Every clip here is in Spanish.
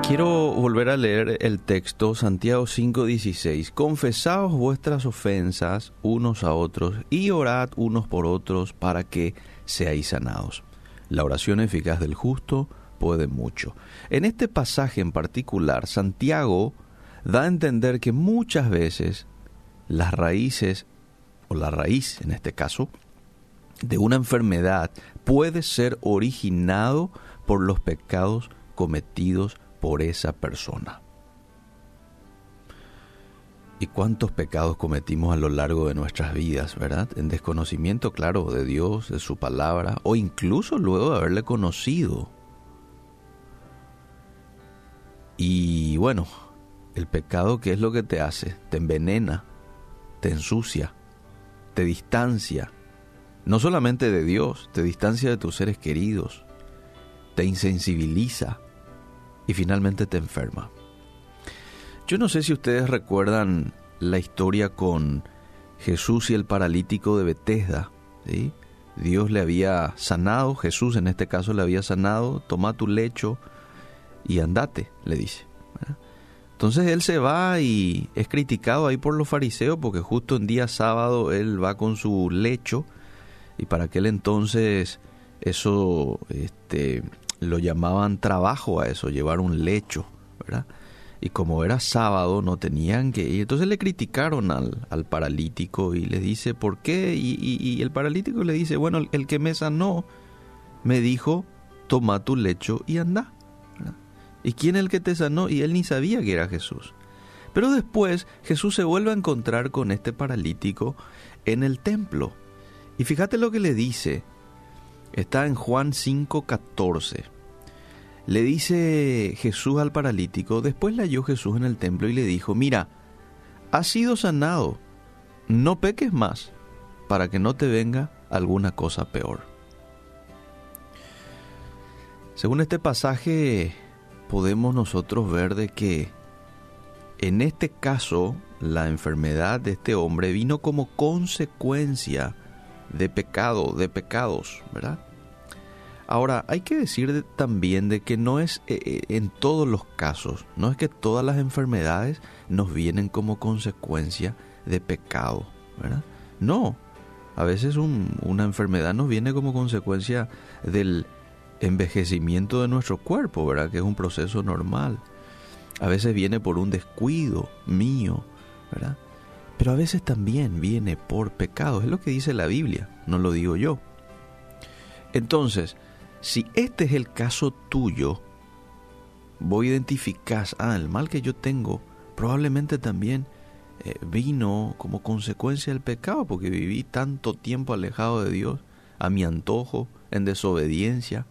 Quiero volver a leer el texto Santiago 5:16. Confesaos vuestras ofensas unos a otros y orad unos por otros para que seáis sanados. La oración eficaz del justo puede mucho. En este pasaje en particular, Santiago da a entender que muchas veces las raíces, o la raíz en este caso, de una enfermedad puede ser originado por los pecados cometidos por esa persona. ¿Y cuántos pecados cometimos a lo largo de nuestras vidas, verdad? En desconocimiento, claro, de Dios, de su palabra, o incluso luego de haberle conocido. Y bueno, el pecado, ¿qué es lo que te hace? Te envenena, te ensucia, te distancia, no solamente de Dios, te distancia de tus seres queridos, te insensibiliza, y finalmente te enferma. Yo no sé si ustedes recuerdan la historia con Jesús y el paralítico de Betesda. Dios le había sanado, Jesús en este caso le había sanado, toma tu lecho y andate, le dice. Entonces él se va y es criticado ahí por los fariseos porque justo en día sábado él va con su lecho y para aquel entonces eso este, lo llamaban trabajo a eso, llevar un lecho, ¿verdad? Y como era sábado, no tenían que ir. Entonces le criticaron al, al paralítico y le dice, ¿por qué? Y, el paralítico le dice, bueno, el, que me sanó me dijo, toma tu lecho y anda. ¿Y quién es el que te sanó? Y él ni sabía que era Jesús. Pero después Jesús se vuelve a encontrar con este paralítico en el templo. Y fíjate lo que le dice. Está en Juan 5:14. Le dice Jesús al paralítico, después le halló Jesús en el templo y le dijo, mira, has sido sanado, no peques más, para que no te venga alguna cosa peor. Según este pasaje, podemos nosotros ver de que en este caso la enfermedad de este hombre vino como consecuencia de pecado, de pecados, ¿verdad? Ahora, hay que decir también de que no es eh, eh, en todos los casos, no es que todas las enfermedades nos vienen como consecuencia de pecado, ¿verdad? No, a veces una enfermedad nos viene como consecuencia del envejecimiento de nuestro cuerpo, ¿verdad? Que es un proceso normal. A veces viene por un descuido mío, ¿verdad? Pero a veces también viene por pecado, es lo que dice la Biblia, no lo digo yo. Entonces, si este es el caso tuyo, vos identificás, ah, el mal que yo tengo probablemente también eh, vino como consecuencia del pecado, porque viví tanto tiempo alejado de Dios, a mi antojo, en desobediencia.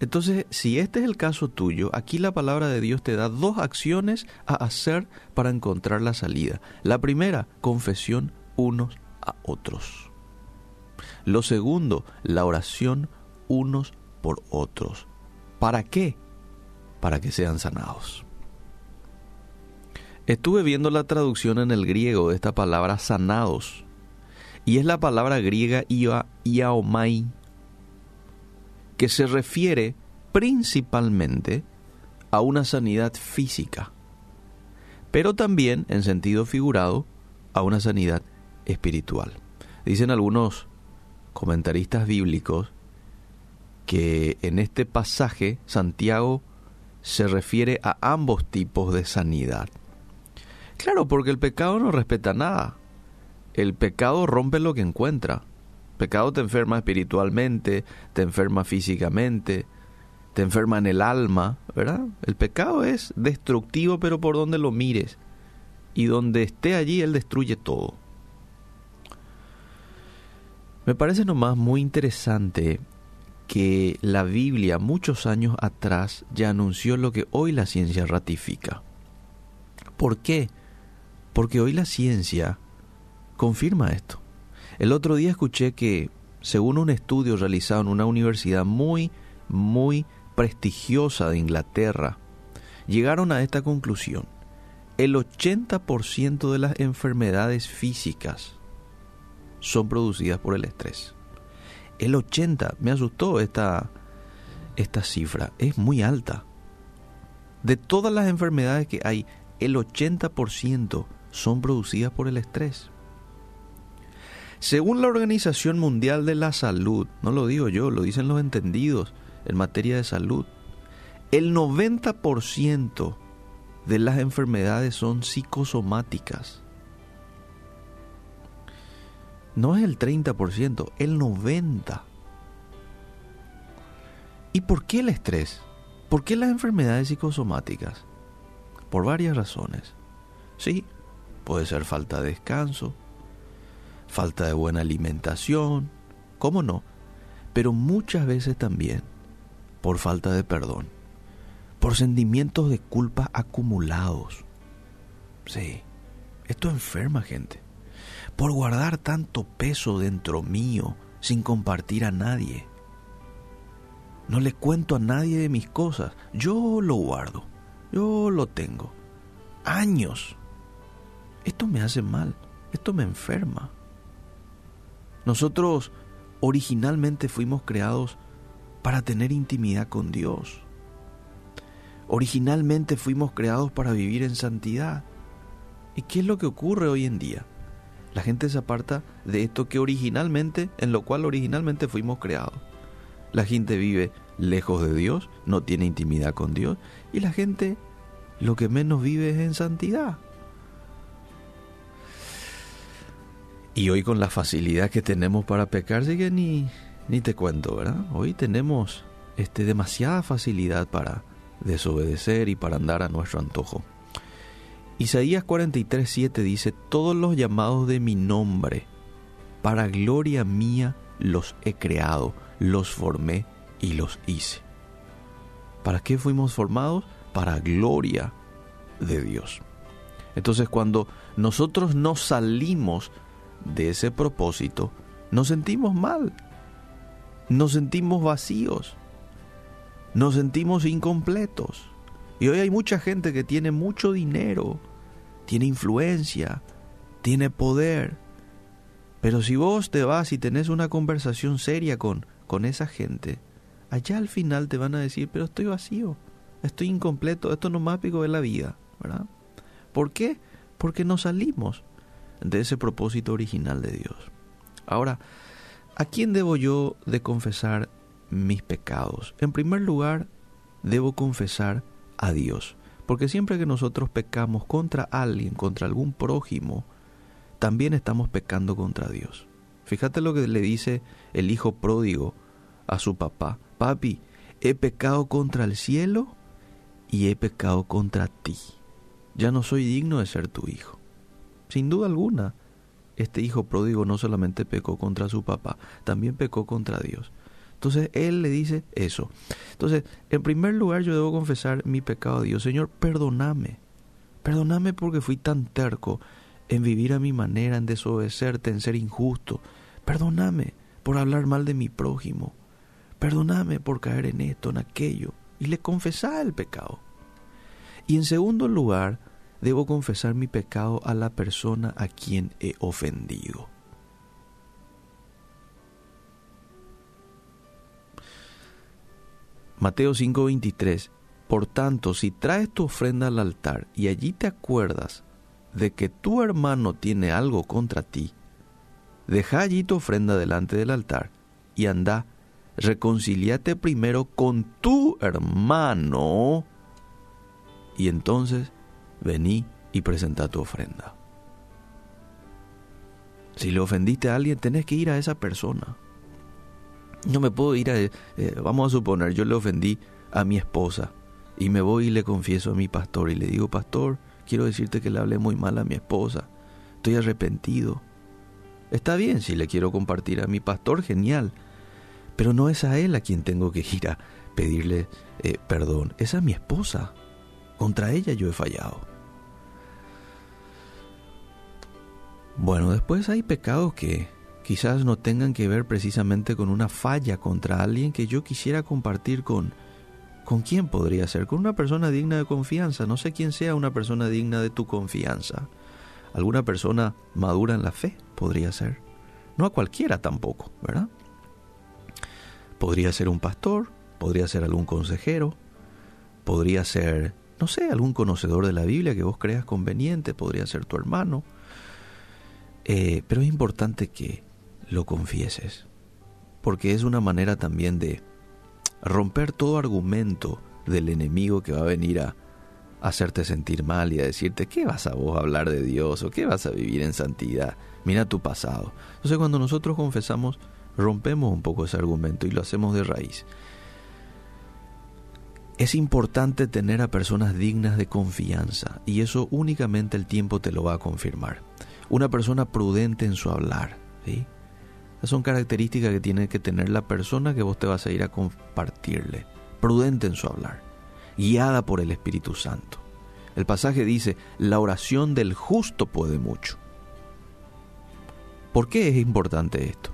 Entonces, si este es el caso tuyo, aquí la palabra de Dios te da dos acciones a hacer para encontrar la salida. La primera, confesión unos a otros. Lo segundo, la oración unos por otros. ¿Para qué? Para que sean sanados. Estuve viendo la traducción en el griego de esta palabra sanados, y es la palabra griega iaomai, que se refiere principalmente a una sanidad física, pero también, en sentido figurado, a una sanidad espiritual. Dicen algunos comentaristas bíblicos que en este pasaje Santiago se refiere a ambos tipos de sanidad. Claro, porque el pecado no respeta nada. El pecado rompe lo que encuentra. El pecado te enferma espiritualmente, te enferma físicamente, te enferma en el alma, ¿verdad? El pecado es destructivo, pero por donde lo mires. Y donde esté allí, Él destruye todo. Me parece nomás muy interesante que la Biblia muchos años atrás ya anunció lo que hoy la ciencia ratifica. ¿Por qué? Porque hoy la ciencia confirma esto. El otro día escuché que, según un estudio realizado en una universidad muy, muy prestigiosa de Inglaterra, llegaron a esta conclusión. El 80% de las enfermedades físicas son producidas por el estrés el 80, me asustó esta, esta cifra, es muy alta. De todas las enfermedades que hay, el 80% son producidas por el estrés. Según la Organización Mundial de la Salud, no lo digo yo, lo dicen los entendidos en materia de salud, el 90% de las enfermedades son psicosomáticas. No es el 30%, el 90%. ¿Y por qué el estrés? ¿Por qué las enfermedades psicosomáticas? Por varias razones. Sí, puede ser falta de descanso, falta de buena alimentación, ¿cómo no? Pero muchas veces también por falta de perdón, por sentimientos de culpa acumulados. Sí, esto enferma gente. Por guardar tanto peso dentro mío sin compartir a nadie. No le cuento a nadie de mis cosas, yo lo guardo, yo lo tengo. Años. Esto me hace mal, esto me enferma. Nosotros originalmente fuimos creados para tener intimidad con Dios. Originalmente fuimos creados para vivir en santidad. ¿Y qué es lo que ocurre hoy en día? La gente se aparta de esto que originalmente, en lo cual originalmente fuimos creados. La gente vive lejos de Dios, no tiene intimidad con Dios, y la gente lo que menos vive es en santidad. Y hoy con la facilidad que tenemos para pecar, sí que ni, ni te cuento, ¿verdad? Hoy tenemos este, demasiada facilidad para desobedecer y para andar a nuestro antojo. Isaías 43:7 dice, todos los llamados de mi nombre, para gloria mía los he creado, los formé y los hice. ¿Para qué fuimos formados? Para gloria de Dios. Entonces cuando nosotros nos salimos de ese propósito, nos sentimos mal, nos sentimos vacíos, nos sentimos incompletos. Y hoy hay mucha gente que tiene mucho dinero, tiene influencia, tiene poder. Pero si vos te vas y tenés una conversación seria con, con esa gente, allá al final te van a decir, pero estoy vacío, estoy incompleto, esto no más pico de la vida, ¿verdad? ¿Por qué? Porque no salimos de ese propósito original de Dios. Ahora, ¿a quién debo yo de confesar mis pecados? En primer lugar, debo confesar a Dios, porque siempre que nosotros pecamos contra alguien, contra algún prójimo, también estamos pecando contra Dios. Fíjate lo que le dice el hijo pródigo a su papá. Papi, he pecado contra el cielo y he pecado contra ti. Ya no soy digno de ser tu hijo. Sin duda alguna, este hijo pródigo no solamente pecó contra su papá, también pecó contra Dios. Entonces él le dice eso. Entonces, en primer lugar yo debo confesar mi pecado a Dios. Señor, perdóname. Perdóname porque fui tan terco en vivir a mi manera, en desobedecerte, en ser injusto. Perdóname por hablar mal de mi prójimo. Perdóname por caer en esto, en aquello. Y le confesá el pecado. Y en segundo lugar, debo confesar mi pecado a la persona a quien he ofendido. Mateo 5:23 Por tanto, si traes tu ofrenda al altar y allí te acuerdas de que tu hermano tiene algo contra ti, deja allí tu ofrenda delante del altar y anda, reconciliate primero con tu hermano y entonces vení y presenta tu ofrenda. Si le ofendiste a alguien, tenés que ir a esa persona. No me puedo ir a... Eh, vamos a suponer, yo le ofendí a mi esposa y me voy y le confieso a mi pastor y le digo, pastor, quiero decirte que le hablé muy mal a mi esposa, estoy arrepentido. Está bien, si le quiero compartir a mi pastor, genial, pero no es a él a quien tengo que ir a pedirle eh, perdón, es a mi esposa. Contra ella yo he fallado. Bueno, después hay pecados que quizás no tengan que ver precisamente con una falla contra alguien que yo quisiera compartir con... ¿Con quién podría ser? Con una persona digna de confianza. No sé quién sea una persona digna de tu confianza. Alguna persona madura en la fe podría ser. No a cualquiera tampoco, ¿verdad? Podría ser un pastor, podría ser algún consejero, podría ser no sé, algún conocedor de la Biblia que vos creas conveniente, podría ser tu hermano. Eh, pero es importante que lo confieses, porque es una manera también de romper todo argumento del enemigo que va a venir a hacerte sentir mal y a decirte, ¿qué vas a vos a hablar de Dios o qué vas a vivir en santidad? Mira tu pasado. Entonces cuando nosotros confesamos, rompemos un poco ese argumento y lo hacemos de raíz. Es importante tener a personas dignas de confianza y eso únicamente el tiempo te lo va a confirmar. Una persona prudente en su hablar. ¿sí? Son características que tiene que tener la persona que vos te vas a ir a compartirle. Prudente en su hablar, guiada por el Espíritu Santo. El pasaje dice, la oración del justo puede mucho. ¿Por qué es importante esto?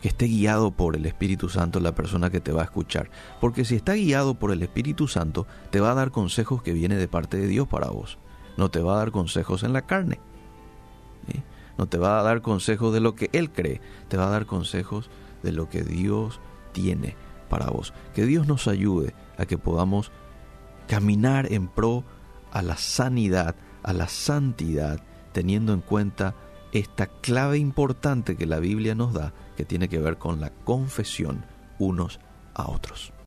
que esté guiado por el Espíritu Santo la persona que te va a escuchar. Porque si está guiado por el Espíritu Santo, te va a dar consejos que viene de parte de Dios para vos. No te va a dar consejos en la carne. No te va a dar consejos de lo que Él cree. Te va a dar consejos de lo que Dios tiene para vos. Que Dios nos ayude a que podamos caminar en pro a la sanidad, a la santidad, teniendo en cuenta esta clave importante que la Biblia nos da, que tiene que ver con la confesión unos a otros.